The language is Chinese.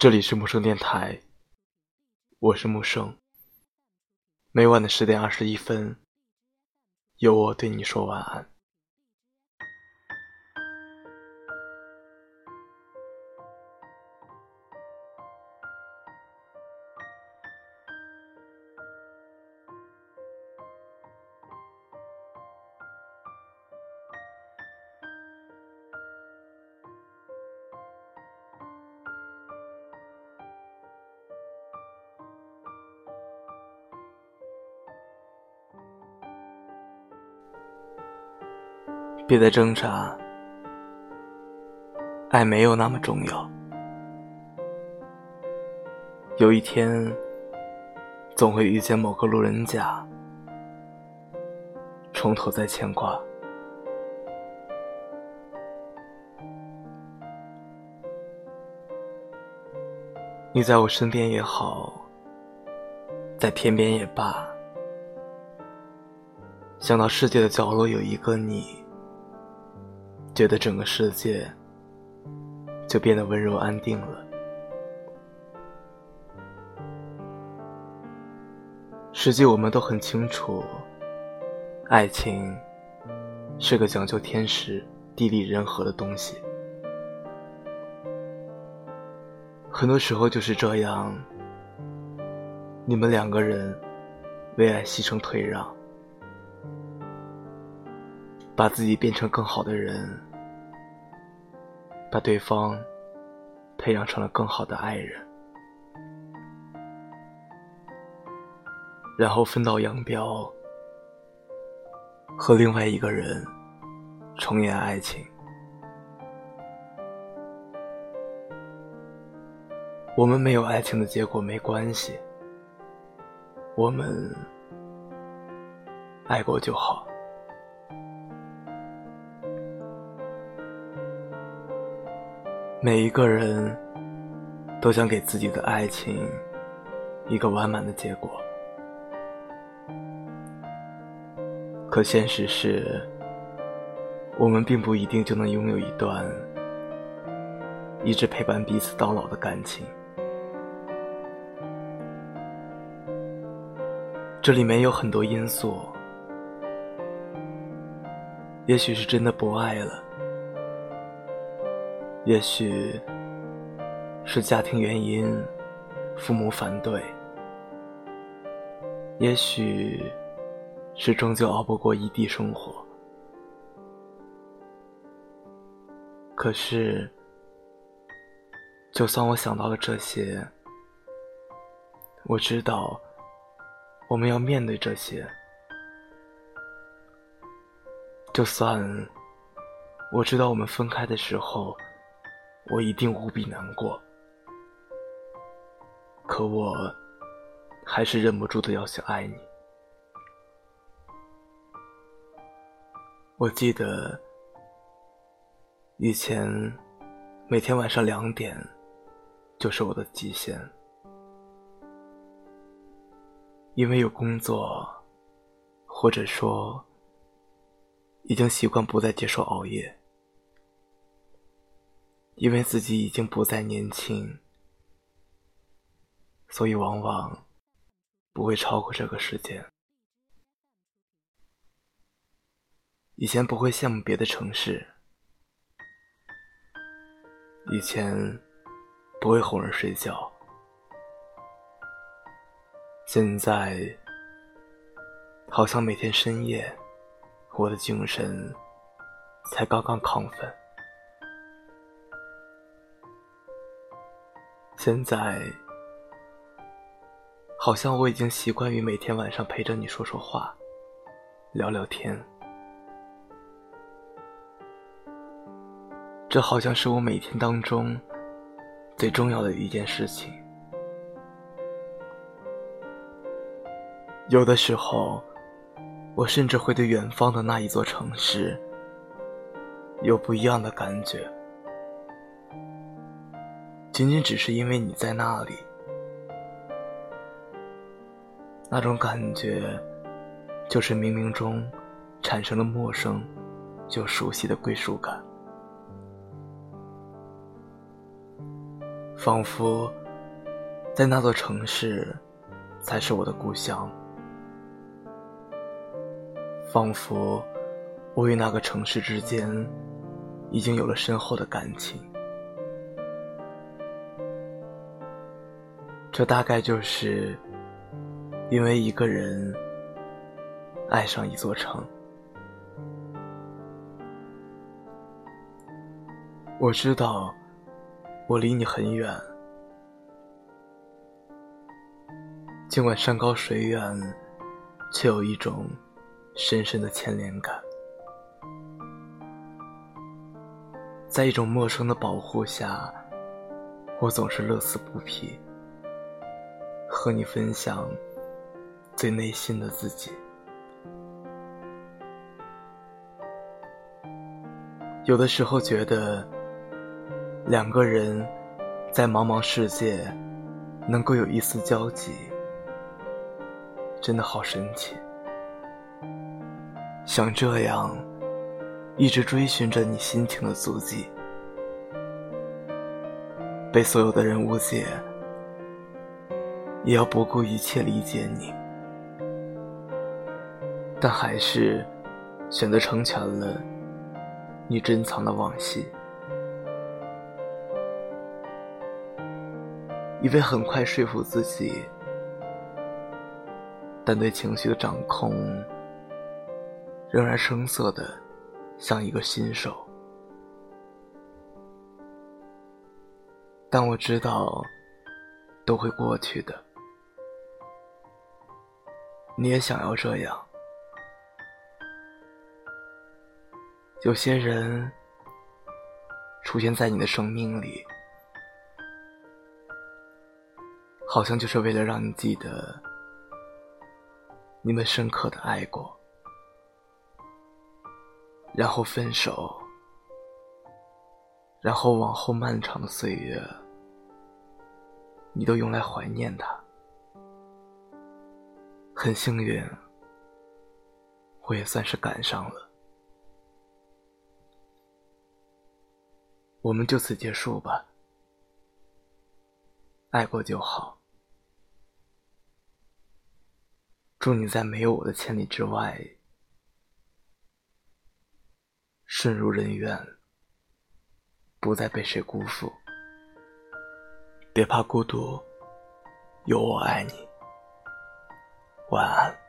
这里是木生电台，我是木生。每晚的十点二十一分，由我对你说晚安。别再挣扎，爱没有那么重要。有一天，总会遇见某个路人甲，从头再牵挂。你在我身边也好，在天边也罢，想到世界的角落有一个你。觉得整个世界就变得温柔安定了。实际我们都很清楚，爱情是个讲究天时地利人和的东西。很多时候就是这样，你们两个人为爱牺牲退让，把自己变成更好的人。把对方培养成了更好的爱人，然后分道扬镳，和另外一个人重演爱情。我们没有爱情的结果没关系，我们爱过就好。每一个人都想给自己的爱情一个完满的结果，可现实是，我们并不一定就能拥有一段一直陪伴彼此到老的感情。这里面有很多因素，也许是真的不爱了。也许是家庭原因，父母反对；也许是终究熬不过异地生活。可是，就算我想到了这些，我知道我们要面对这些。就算我知道我们分开的时候。我一定无比难过，可我还是忍不住的要去爱你。我记得以前每天晚上两点就是我的极限，因为有工作，或者说已经习惯不再接受熬夜。因为自己已经不再年轻，所以往往不会超过这个时间。以前不会羡慕别的城市，以前不会哄人睡觉，现在好像每天深夜，我的精神才刚刚亢奋。现在，好像我已经习惯于每天晚上陪着你说说话，聊聊天。这好像是我每天当中最重要的一件事情。有的时候，我甚至会对远方的那一座城市有不一样的感觉。仅仅只是因为你在那里，那种感觉，就是冥冥中产生了陌生又熟悉的归属感。仿佛在那座城市才是我的故乡，仿佛我与那个城市之间已经有了深厚的感情。这大概就是因为一个人爱上一座城。我知道，我离你很远，尽管山高水远，却有一种深深的牵连感。在一种陌生的保护下，我总是乐此不疲，和你分享最内心的自己。有的时候觉得。两个人在茫茫世界能够有一丝交集，真的好神奇。想这样一直追寻着你心情的足迹，被所有的人误解，也要不顾一切理解你，但还是选择成全了你珍藏的往昔。以为很快说服自己，但对情绪的掌控仍然生涩的像一个新手。但我知道都会过去的。你也想要这样？有些人出现在你的生命里。好像就是为了让你记得，你们深刻的爱过，然后分手，然后往后漫长的岁月，你都用来怀念他。很幸运，我也算是赶上了，我们就此结束吧，爱过就好。祝你在没有我的千里之外，顺如人愿，不再被谁辜负。别怕孤独，有我爱你。晚安。